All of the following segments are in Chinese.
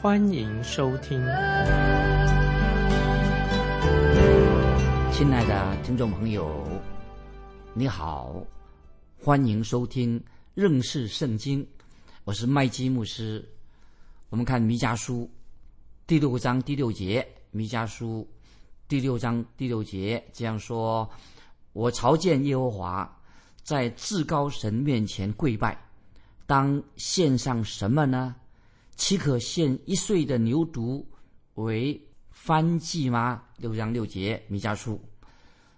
欢迎收听。亲爱的听众朋友，你好，欢迎收听认识圣经。我是麦基牧师。我们看弥迦书第六章第六节，弥迦书第六章第六节这样说：“我朝见耶和华，在至高神面前跪拜，当献上什么呢？岂可献一岁的牛犊为燔祭吗？”六章六节，弥迦书，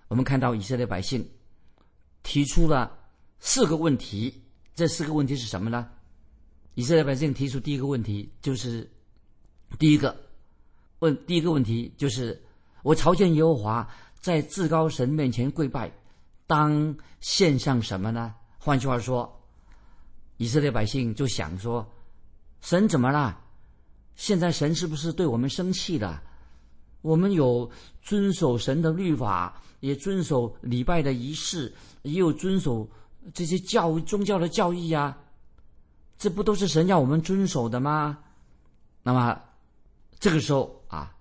我们看到以色列百姓提出了四个问题，这四个问题是什么呢？以色列百姓提出第一个问题，就是第一个问第一个问题就是我朝见耶和华，在至高神面前跪拜，当献上什么呢？换句话说，以色列百姓就想说：神怎么了？现在神是不是对我们生气了？我们有遵守神的律法，也遵守礼拜的仪式，也有遵守这些教宗教的教义啊。这不都是神要我们遵守的吗？那么这个时候啊，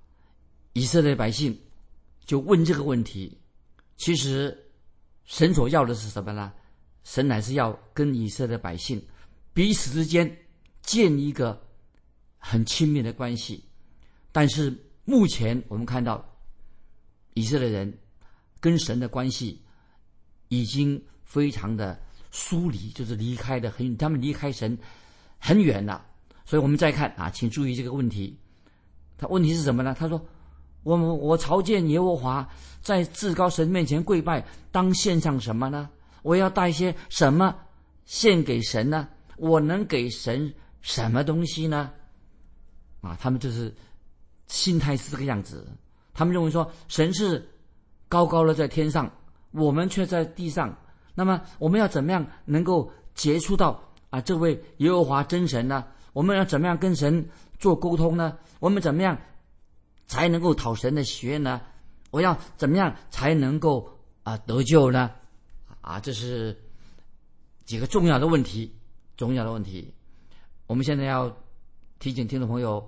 以色列百姓就问这个问题。其实神所要的是什么呢？神乃是要跟以色列百姓彼此之间建立一个很亲密的关系。但是目前我们看到以色列人跟神的关系已经非常的。疏离就是离开的很，他们离开神很远了。所以我们再看啊，请注意这个问题。他问题是什么呢？他说：“我们我朝见耶和华，在至高神面前跪拜，当献上什么呢？我要带些什么献给神呢？我能给神什么东西呢？”啊，他们就是心态是这个样子。他们认为说，神是高高的在天上，我们却在地上。那么我们要怎么样能够接触到啊这位耶和华真神呢？我们要怎么样跟神做沟通呢？我们怎么样才能够讨神的喜悦呢？我要怎么样才能够啊得救呢？啊，这是几个重要的问题，重要的问题。我们现在要提醒听众朋友，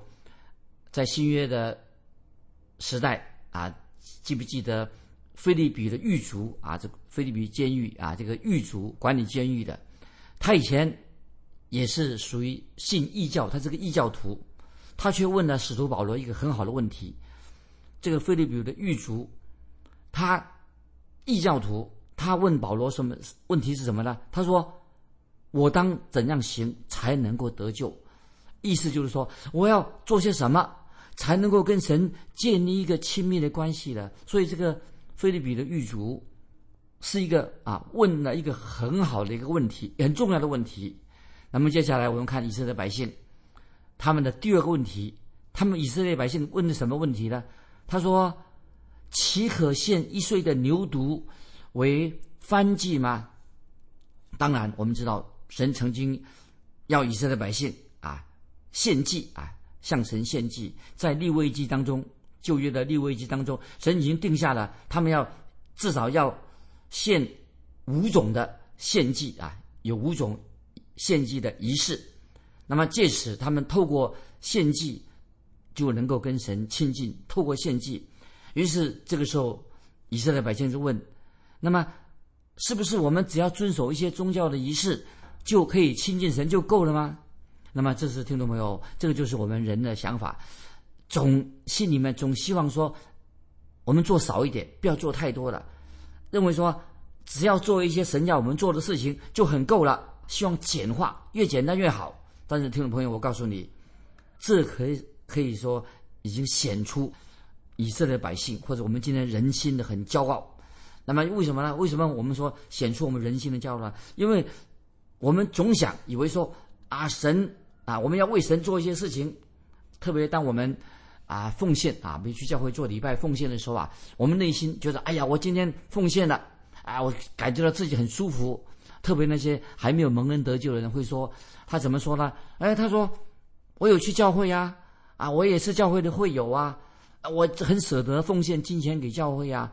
在新约的时代啊，记不记得？菲利比的狱卒啊，这菲利比监狱啊，这个狱卒管理监狱的，他以前也是属于信异教，他是个异教徒，他却问了使徒保罗一个很好的问题。这个菲利比的狱卒，他异教徒，他问保罗什么问题是什么呢？他说：“我当怎样行才能够得救？”意思就是说，我要做些什么才能够跟神建立一个亲密的关系呢？所以这个。菲利比的狱卒是一个啊，问了一个很好的一个问题，很重要的问题。那么接下来我们看以色列百姓他们的第二个问题，他们以色列百姓问的什么问题呢？他说：“岂可献一岁的牛犊为燔祭吗？”当然，我们知道神曾经要以色列百姓啊献祭啊，向神献祭，在立位记当中。旧约的立位记当中，神已经定下了，他们要至少要献五种的献祭啊，有五种献祭的仪式。那么借此，他们透过献祭就能够跟神亲近。透过献祭，于是这个时候，以色列百姓就问：那么是不是我们只要遵守一些宗教的仪式，就可以亲近神就够了吗？那么这是听众朋友，这个就是我们人的想法。总心里面总希望说，我们做少一点，不要做太多了。认为说，只要做一些神要我们做的事情就很够了。希望简化，越简单越好。但是听众朋友，我告诉你，这可以可以说已经显出以色列百姓或者我们今天人心的很骄傲。那么为什么呢？为什么我们说显出我们人心的骄傲呢？因为我们总想以为说啊，神啊，我们要为神做一些事情，特别当我们。啊奉献啊，没去教会做礼拜奉献的时候啊，我们内心觉得，哎呀，我今天奉献了，啊，我感觉到自己很舒服。特别那些还没有蒙恩得救的人会说，他怎么说呢？哎，他说我有去教会呀，啊，我也是教会的会友啊，我很舍得奉献金钱给教会呀。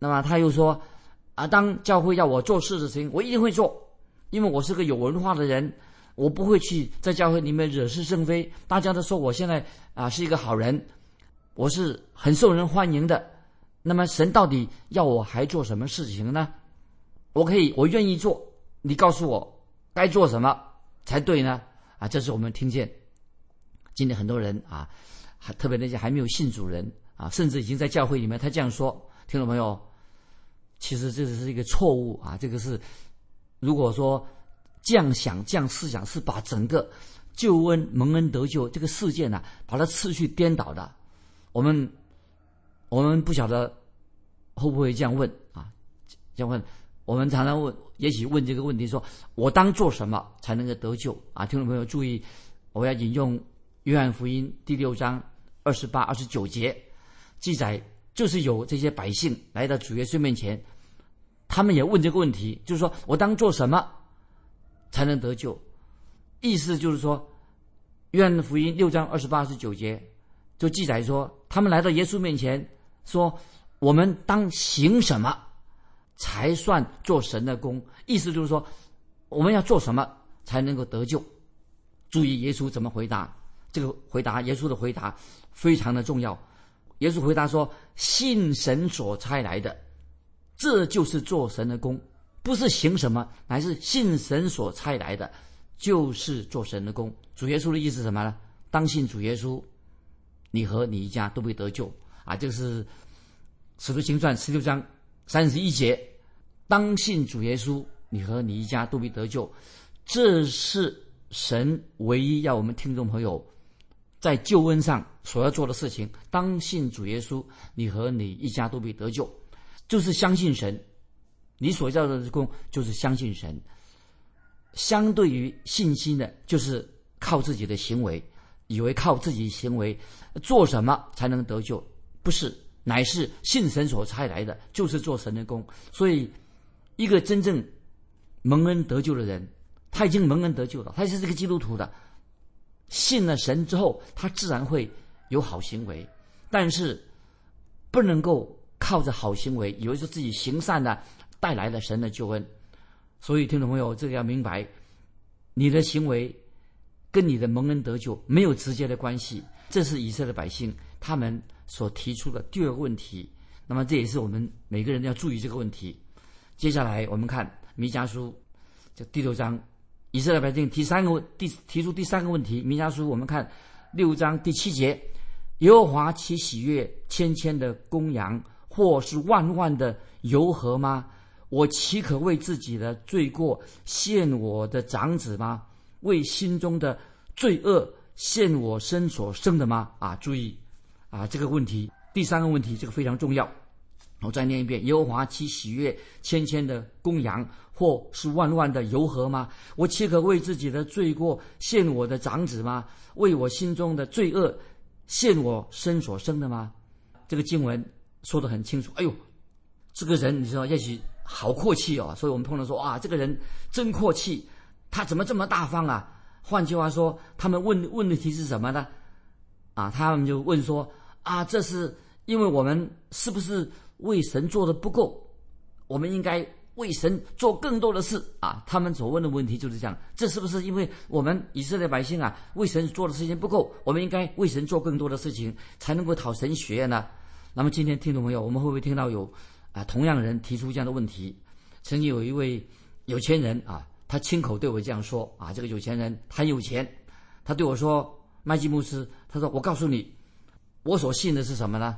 那么他又说，啊，当教会要我做事的事情，我一定会做，因为我是个有文化的人。我不会去在教会里面惹是生非。大家都说我现在啊是一个好人，我是很受人欢迎的。那么神到底要我还做什么事情呢？我可以，我愿意做。你告诉我该做什么才对呢？啊，这是我们听见今天很多人啊，还特别那些还没有信主人啊，甚至已经在教会里面，他这样说，听众朋友，其实这是一个错误啊。这个是如果说。这样想，这样思想是把整个救恩蒙恩得救这个事件呢，把它次序颠倒的。我们我们不晓得会不会这样问啊？这样问，我们常常问，也许问这个问题：说我当做什么才能够得救啊？听众朋友注意，我要引用约翰福音第六章二十八、二十九节记载，就是有这些百姓来到主耶稣面前，他们也问这个问题，就是说我当做什么？才能得救，意思就是说，《约翰福音》六章二十八、十九节就记载说，他们来到耶稣面前说：“我们当行什么才算做神的功？”意思就是说，我们要做什么才能够得救？注意耶稣怎么回答？这个回答，耶稣的回答非常的重要。耶稣回答说：“信神所差来的，这就是做神的功。”不是行什么，乃是信神所差来的，就是做神的功。主耶稣的意思是什么呢？当信主耶稣，你和你一家都会得救啊！这是《使徒行传》十六章三十一节。当信主耶稣，你和你一家都会得救。这是神唯一要我们听众朋友在救恩上所要做的事情。当信主耶稣，你和你一家都会得救，就是相信神。你所要的功就是相信神，相对于信心的，就是靠自己的行为，以为靠自己行为做什么才能得救，不是，乃是信神所差来的，就是做神的功。所以，一个真正蒙恩得救的人，他已经蒙恩得救了，他是这个基督徒的，信了神之后，他自然会有好行为，但是不能够靠着好行为，以为说自己行善的。带来了神的救恩，所以听众朋友，这个要明白，你的行为跟你的蒙恩得救没有直接的关系。这是以色列百姓他们所提出的第二个问题。那么这也是我们每个人要注意这个问题。接下来我们看弥迦书，这第六章，以色列百姓提三个问，第提出第三个问题。弥迦书我们看六章第七节，耶和华其喜悦千千的公羊，或是万万的柔和吗？我岂可为自己的罪过献我的长子吗？为心中的罪恶献我身所生的吗？啊，注意，啊，这个问题，第三个问题，这个非常重要。我再念一遍：耶和华其喜悦千千的公羊，或是万万的油河吗？我岂可为自己的罪过献我的长子吗？为我心中的罪恶献我身所生的吗？这个经文说得很清楚。哎呦，这个人，你知道，也许。好阔气哦，所以我们碰到说哇，这个人真阔气，他怎么这么大方啊？换句话说，他们问问的题是什么呢？啊，他们就问说啊，这是因为我们是不是为神做的不够？我们应该为神做更多的事啊！他们所问的问题就是这样，这是不是因为我们以色列百姓啊，为神做的事情不够？我们应该为神做更多的事情，才能够讨神喜悦呢？那么今天听众朋友，我们会不会听到有？啊，同样人提出这样的问题，曾经有一位有钱人啊，他亲口对我这样说啊，这个有钱人很有钱，他对我说：“麦基牧师，他说我告诉你，我所信的是什么呢？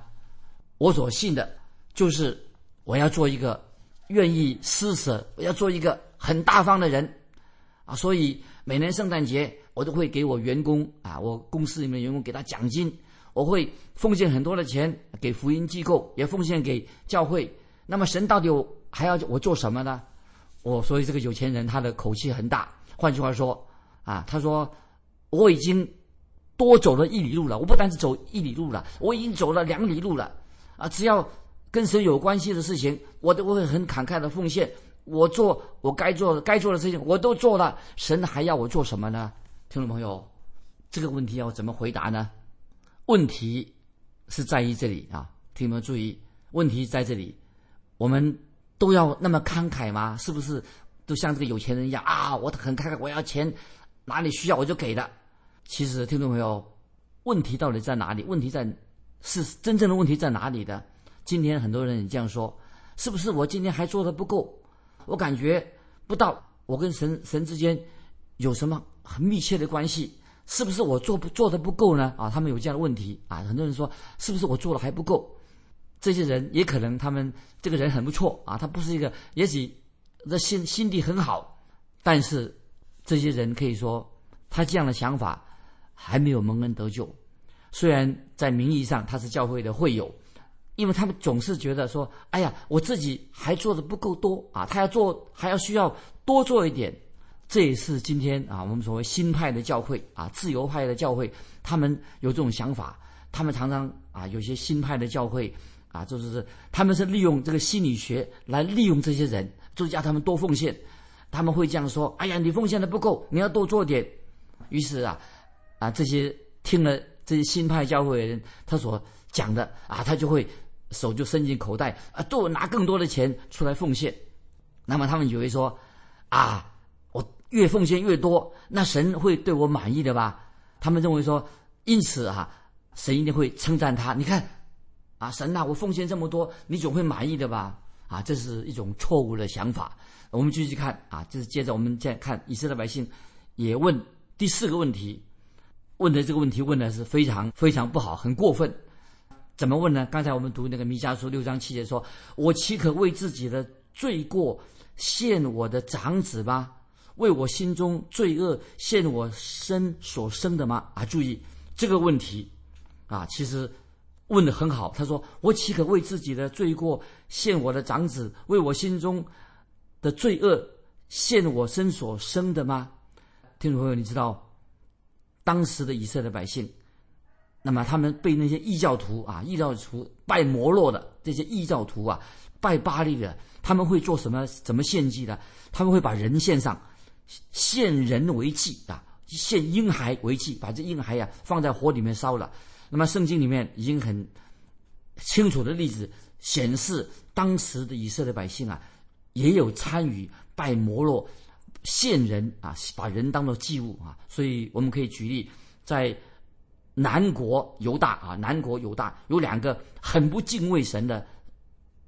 我所信的就是我要做一个愿意施舍，我要做一个很大方的人啊，所以每年圣诞节我都会给我员工啊，我公司里面的员工给他奖金，我会奉献很多的钱给福音机构，也奉献给教会。”那么神到底还要我做什么呢？我所以这个有钱人他的口气很大。换句话说，啊，他说我已经多走了一里路了。我不单是走一里路了，我已经走了两里路了。啊，只要跟神有关系的事情，我都会很慷慨的奉献。我做我该做的该做的事情，我都做了。神还要我做什么呢？听众朋友，这个问题要怎么回答呢？问题是在于这里啊，听众们注意，问题在这里，我们都要那么慷慨吗？是不是都像这个有钱人一样啊？我很慷慨，我要钱，哪里需要我就给的。其实，听众朋友，问题到底在哪里？问题在是真正的问题在哪里的？今天很多人也这样说，是不是我今天还做的不够？我感觉不到我跟神神之间有什么很密切的关系？是不是我做不做的不够呢？啊，他们有这样的问题啊。很多人说，是不是我做的还不够？这些人也可能他们这个人很不错啊，他不是一个，也许这心心地很好，但是这些人可以说他这样的想法还没有蒙恩得救。虽然在名义上他是教会的会友。因为他们总是觉得说：“哎呀，我自己还做的不够多啊，他要做还要需要多做一点。”这也是今天啊，我们所谓新派的教会啊，自由派的教会，他们有这种想法。他们常常啊，有些新派的教会啊，就是他们是利用这个心理学来利用这些人，就是叫他们多奉献。他们会这样说：“哎呀，你奉献的不够，你要多做点。”于是啊，啊，这些听了这些新派教会的人他所讲的啊，他就会。手就伸进口袋啊，多拿更多的钱出来奉献。那么他们以为说，啊，越奉献越多，那神会对我满意的吧？他们认为说，因此啊，神一定会称赞他。你看，啊，神呐，我奉献这么多，你总会满意的吧？啊，这是一种错误的想法。我们继续看啊，就是接着我们再看以色列百姓也问第四个问题，问的这个问题问的是非常非常不好，很过分。怎么问呢？刚才我们读那个弥迦书六章七节说：“我岂可为自己的罪过献我的长子吗？为我心中罪恶献我生所生的吗？”啊，注意这个问题啊，其实问的很好。他说：“我岂可为自己的罪过献我的长子？为我心中的罪恶献我生所生的吗？”听众朋友，你知道当时的以色列百姓？那么他们被那些异教徒啊，异教徒拜摩洛的这些异教徒啊，拜巴利的，他们会做什么？怎么献祭的？他们会把人献上，献人为祭啊，献婴孩为祭，把这婴孩呀放在火里面烧了。那么圣经里面已经很清楚的例子显示，当时的以色列百姓啊，也有参与拜摩洛献人啊，把人当做祭物啊。所以我们可以举例在。南国犹大啊，南国犹大有两个很不敬畏神的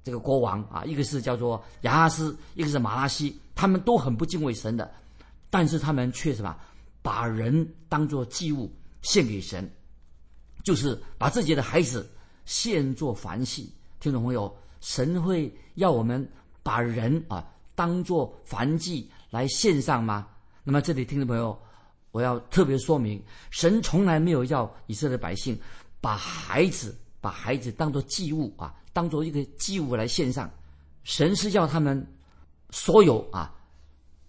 这个国王啊，一个是叫做亚哈斯，一个是马拉西，他们都很不敬畏神的，但是他们却什么把人当作祭物献给神，就是把自己的孩子献作燔祭。听众朋友，神会要我们把人啊当作燔祭来献上吗？那么这里听众朋友。我要特别说明，神从来没有要以色列百姓把孩子把孩子当做祭物啊，当做一个祭物来献上。神是要他们所有啊，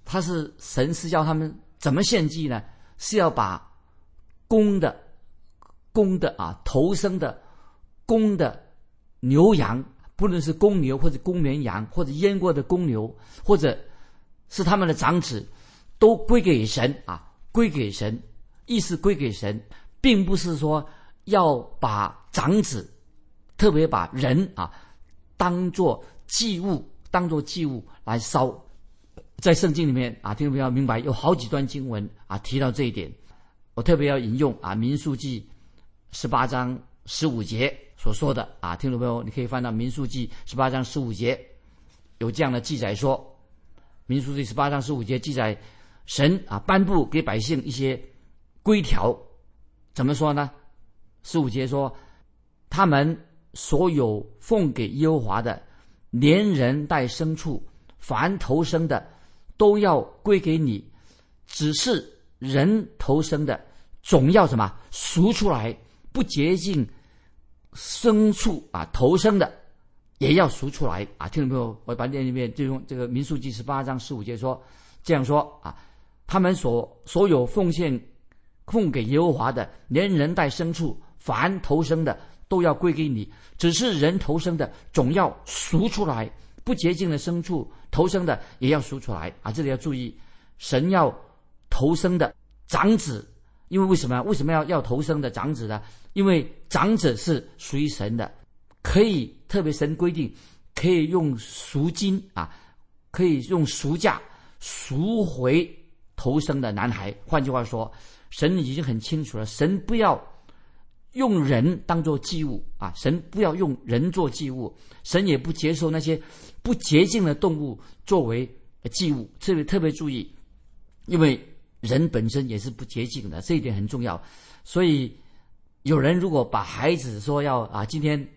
他是神是要他们怎么献祭呢？是要把公的公的啊头生的公的牛羊，不论是公牛或者公绵羊，或者阉过的公牛，或者是他们的长子，都归给神啊。归给神，意思归给神，并不是说要把长子，特别把人啊，当做祭物，当做祭物来烧。在圣经里面啊，听众朋友明白，有好几段经文啊提到这一点。我特别要引用啊《民数记》十八章十五节所说的啊，听众朋友你可以翻到《民数记》十八章十五节，有这样的记载说，《民数记》十八章十五节记载。神啊，颁布给百姓一些规条，怎么说呢？十五节说，他们所有奉给耶和华的，连人带牲畜，凡投生的，都要归给你；只是人投生的，总要什么赎出来，不洁净牲畜啊，投生的也要赎出来啊！听众朋友，我把念里面就用这个民数记十八章十五节说，这样说啊。他们所所有奉献奉给耶和华的，连人带牲畜，凡投生的都要归给你。只是人投生的总要赎出来，不洁净的牲畜投生的也要赎出来啊！这里要注意，神要投生的长子，因为为什么？为什么要要投生的长子呢？因为长子是属于神的，可以特别神规定，可以用赎金啊，可以用赎价赎回投生的男孩。换句话说，神已经很清楚了，神不要。用人当做祭物啊！神不要用人做祭物，神也不接受那些不洁净的动物作为祭物。特别特别注意，因为人本身也是不洁净的，这一点很重要。所以，有人如果把孩子说要啊，今天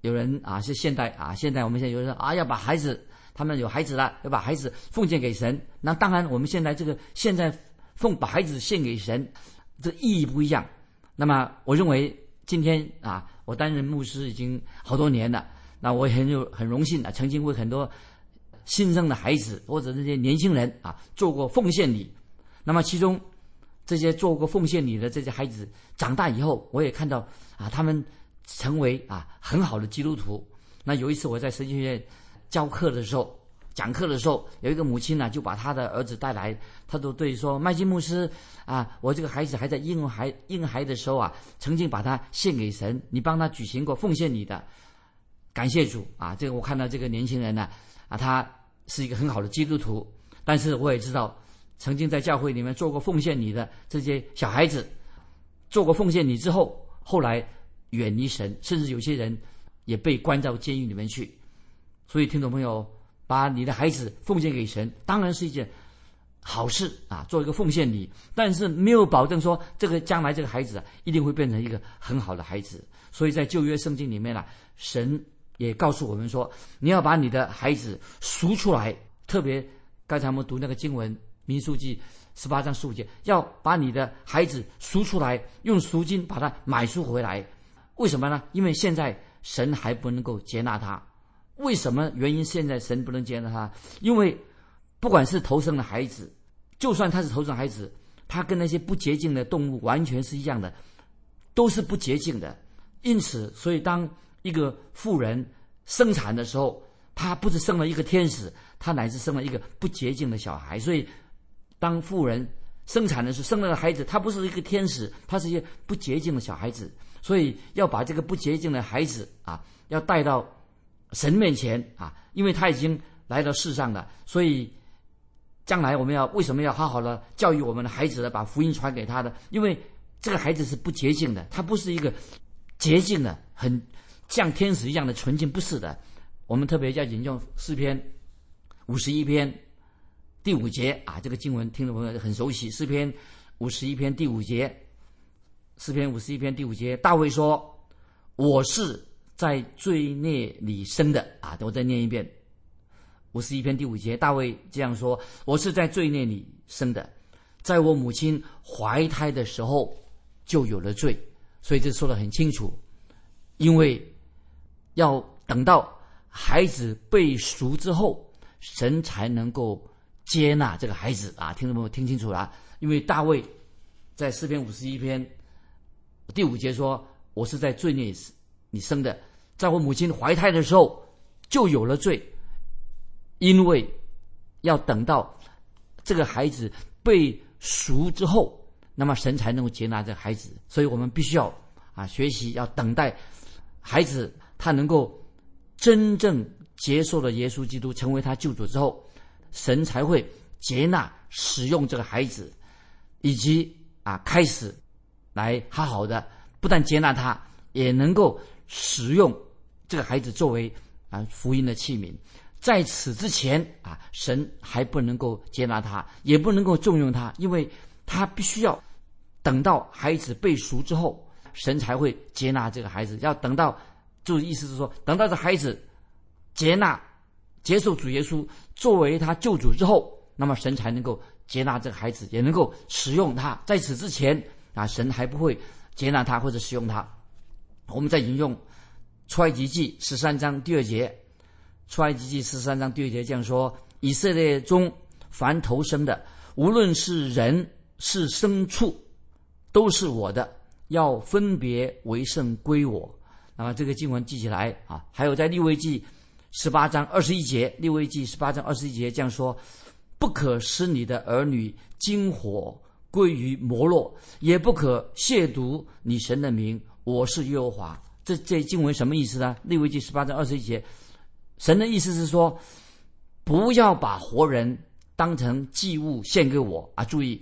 有人啊是现代啊，现在我们现在有人说啊要把孩子，他们有孩子了，要把孩子奉献给神。那当然，我们现在这个现在奉把孩子献给神，这意义不一样。那么，我认为今天啊，我担任牧师已经好多年了。那我很有很荣幸的，曾经为很多新生的孩子或者这些年轻人啊做过奉献礼。那么，其中这些做过奉献礼的这些孩子长大以后，我也看到啊，他们成为啊很好的基督徒。那有一次我在神学院教课的时候。讲课的时候，有一个母亲呢，就把他的儿子带来，他都对说：“麦基牧师啊，我这个孩子还在婴孩婴孩的时候啊，曾经把他献给神，你帮他举行过奉献礼的，感谢主啊！这个我看到这个年轻人呢，啊，他是一个很好的基督徒，但是我也知道，曾经在教会里面做过奉献礼的这些小孩子，做过奉献礼之后，后来远离神，甚至有些人也被关到监狱里面去。所以，听众朋友。把你的孩子奉献给神，当然是一件好事啊，做一个奉献礼。但是没有保证说这个将来这个孩子啊一定会变成一个很好的孩子。所以在旧约圣经里面呢，神也告诉我们说，你要把你的孩子赎出来。特别刚才我们读那个经文《民数记》十八章十五节，要把你的孩子赎出来，用赎金把他买赎回来。为什么呢？因为现在神还不能够接纳他。为什么原因？现在神不能接纳他，因为不管是投生的孩子，就算他是投生孩子，他跟那些不洁净的动物完全是一样的，都是不洁净的。因此，所以当一个妇人生产的时候，她不是生了一个天使，她乃是生了一个不洁净的小孩。所以，当妇人生产的时候，生了个孩子，他不是一个天使，他是一个不洁净的小孩子。所以，要把这个不洁净的孩子啊，要带到。神面前啊，因为他已经来到世上了，所以将来我们要为什么要好好的教育我们的孩子呢？把福音传给他的，因为这个孩子是不洁净的，他不是一个洁净的，很像天使一样的纯净，不是的。我们特别要引用诗篇五十一篇第五节啊，这个经文听众朋友很熟悉。诗篇五十一篇第五节，诗篇五十一篇第五节，大卫说：“我是。”在罪孽里生的啊！我再念一遍，五十一篇第五节，大卫这样说：“我是在罪孽里生的，在我母亲怀胎的时候就有了罪。”所以这说的很清楚，因为要等到孩子被赎之后，神才能够接纳这个孩子啊！听众朋友听清楚了，因为大卫在诗篇五十一篇第五节说：“我是在罪孽里。”你生的，在我母亲怀胎的时候就有了罪，因为要等到这个孩子被赎之后，那么神才能够接纳这孩子。所以我们必须要啊学习，要等待孩子他能够真正接受了耶稣基督成为他救主之后，神才会接纳使用这个孩子，以及啊开始来好好的不但接纳他，也能够。使用这个孩子作为啊福音的器皿，在此之前啊，神还不能够接纳他，也不能够重用他，因为他必须要等到孩子被赎之后，神才会接纳这个孩子。要等到，就意思是说，等到这孩子接纳、接受主耶稣作为他救主之后，那么神才能够接纳这个孩子，也能够使用他。在此之前啊，神还不会接纳他或者使用他。我们再引用《出埃及记》十三章第二节，《出埃及记》十三章第二节这样说：以色列中凡投生的，无论是人是牲畜，都是我的，要分别为圣归我。那么这个经文记起来啊，还有在利未记十八章二十一节，利未记十八章二十一节这样说：不可使你的儿女金火归于摩洛，也不可亵渎你神的名。我是耶和华。这这经文什么意思呢？利未记十八章二十一节，神的意思是说，不要把活人当成祭物献给我啊！注意，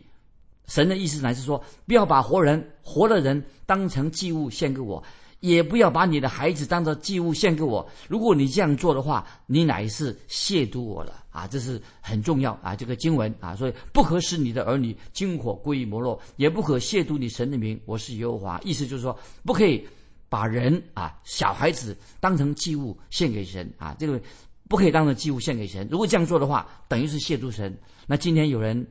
神的意思乃是说，不要把活人活的人当成祭物献给我，也不要把你的孩子当做祭物献给我。如果你这样做的话，你乃是亵渎我了啊！这是很重要啊！这个经文啊，所以不可使你的儿女金火归于摩洛，也不可亵渎你神的名。我是耶和华，意思就是说，不可以。把人啊，小孩子当成祭物献给神啊，这个不可以当成祭物献给神。如果这样做的话，等于是亵渎神。那今天有人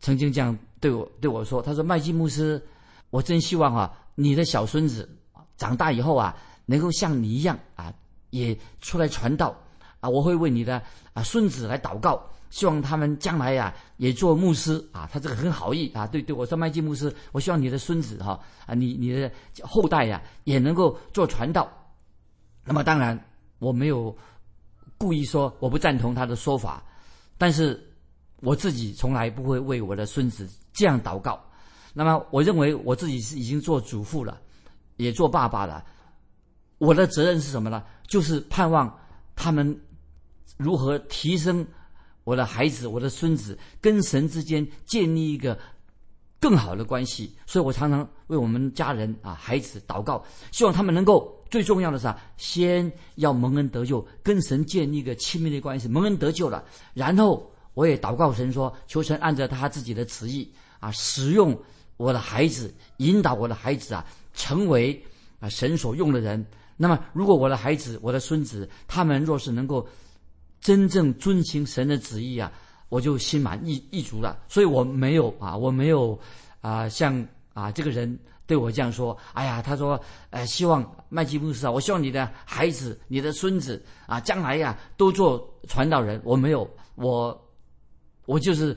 曾经这样对我对我说：“他说麦基牧师，我真希望啊，你的小孙子长大以后啊，能够像你一样啊，也出来传道啊。我会为你的啊孙子来祷告。”希望他们将来呀也做牧师啊，他这个很好意啊，对对我说麦基牧师，我希望你的孙子哈啊，你你的后代呀也能够做传道。那么当然我没有故意说我不赞同他的说法，但是我自己从来不会为我的孙子这样祷告。那么我认为我自己是已经做祖父了，也做爸爸了，我的责任是什么呢？就是盼望他们如何提升。我的孩子，我的孙子跟神之间建立一个更好的关系，所以我常常为我们家人啊、孩子祷告，希望他们能够最重要的是啊，先要蒙恩得救，跟神建立一个亲密的关系，蒙恩得救了，然后我也祷告神说，求神按照他自己的旨意啊，使用我的孩子，引导我的孩子啊，成为啊神所用的人。那么，如果我的孩子、我的孙子，他们若是能够。真正遵行神的旨意啊，我就心满意意足了。所以我没有啊，我没有啊，像啊这个人对我这样说。哎呀，他说，呃，希望麦基牧师啊，我希望你的孩子、你的孙子啊，将来呀都做传道人。我没有，我我就是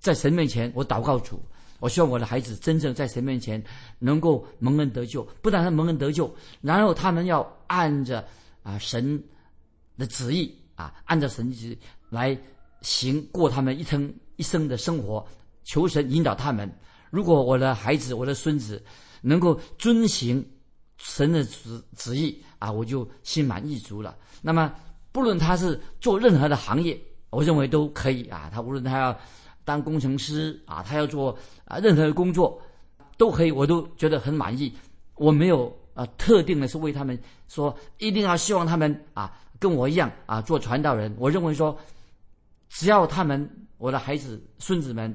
在神面前我祷告主，我希望我的孩子真正在神面前能够蒙恩得救，不但他蒙恩得救，然后他们要按着啊神的旨意。啊，按照神旨来行过他们一生一生的生活，求神引导他们。如果我的孩子、我的孙子能够遵行神的旨旨意啊，我就心满意足了。那么，不论他是做任何的行业，我认为都可以啊。他无论他要当工程师啊，他要做啊任何的工作都可以，我都觉得很满意。我没有啊特定的是为他们说，一定要希望他们啊。跟我一样啊，做传道人。我认为说，只要他们我的孩子、孙子们，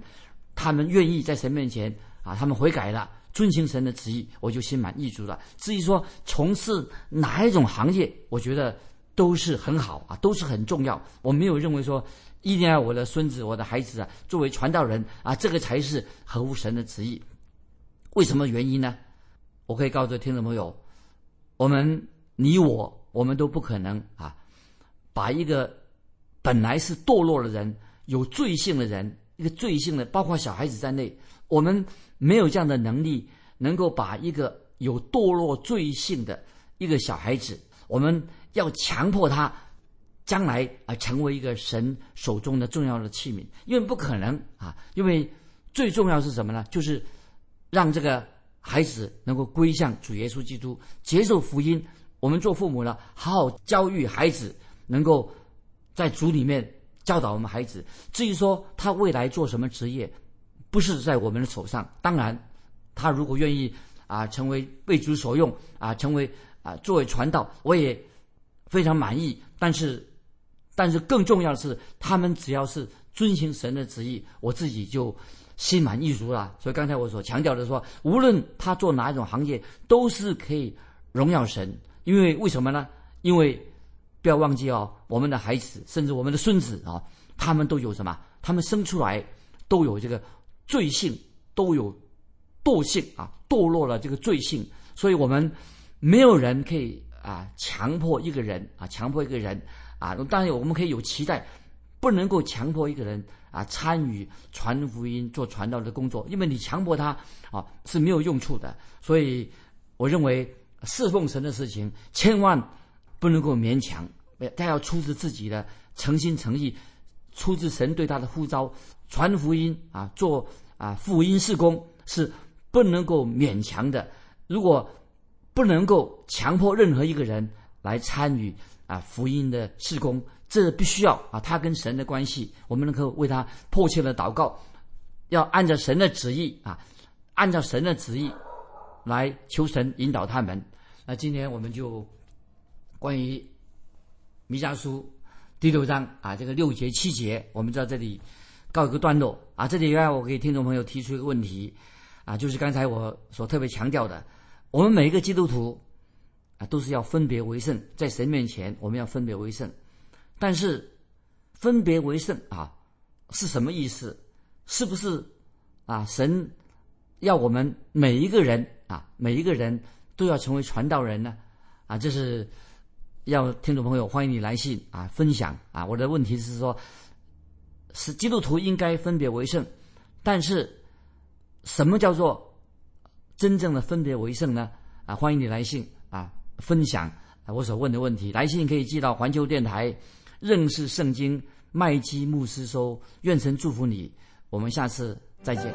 他们愿意在神面前啊，他们悔改了，遵行神的旨意，我就心满意足了。至于说从事哪一种行业，我觉得都是很好啊，都是很重要。我没有认为说一定要我的孙子、我的孩子啊作为传道人啊，这个才是合乎神的旨意。为什么原因呢？我可以告诉听众朋友，我们你我。我们都不可能啊，把一个本来是堕落的人、有罪性的人，一个罪性的，包括小孩子在内，我们没有这样的能力，能够把一个有堕落罪性的一个小孩子，我们要强迫他将来啊成为一个神手中的重要的器皿，因为不可能啊，因为最重要是什么呢？就是让这个孩子能够归向主耶稣基督，接受福音。我们做父母的，好好教育孩子，能够在主里面教导我们孩子。至于说他未来做什么职业，不是在我们的手上。当然，他如果愿意啊，成为被主所用啊，成为啊作为传道，我也非常满意。但是，但是更重要的是，他们只要是遵行神的旨意，我自己就心满意足了。所以刚才我所强调的说，无论他做哪一种行业，都是可以荣耀神。因为为什么呢？因为不要忘记哦，我们的孩子，甚至我们的孙子啊，他们都有什么？他们生出来都有这个罪性，都有惰性啊，堕落了这个罪性。所以我们没有人可以啊强迫一个人啊，强迫一个人啊。当然我们可以有期待，不能够强迫一个人啊参与传福音、做传道的工作，因为你强迫他啊是没有用处的。所以我认为侍奉神的事情千万不能够勉强，他要出自自己的诚心诚意，出自神对他的呼召，传福音啊，做啊福音事工是不能够勉强的。如果不能够强迫任何一个人来参与啊福音的事工。这必须要啊，他跟神的关系，我们能够为他迫切的祷告，要按照神的旨意啊，按照神的旨意来求神引导他们。那今天我们就关于弥迦书第六章啊，这个六节七节，我们在这里告一个段落啊。这里呢，我给听众朋友提出一个问题啊，就是刚才我所特别强调的，我们每一个基督徒啊，都是要分别为圣，在神面前，我们要分别为圣。但是，分别为圣啊，是什么意思？是不是啊？神要我们每一个人啊，每一个人都要成为传道人呢？啊，这是要听众朋友欢迎你来信啊，分享啊。我的问题是说，是基督徒应该分别为圣，但是什么叫做真正的分别为圣呢？啊，欢迎你来信啊，分享啊我所问的问题。来信可以寄到环球电台。认识圣经，麦基牧师说：“愿神祝福你，我们下次再见。”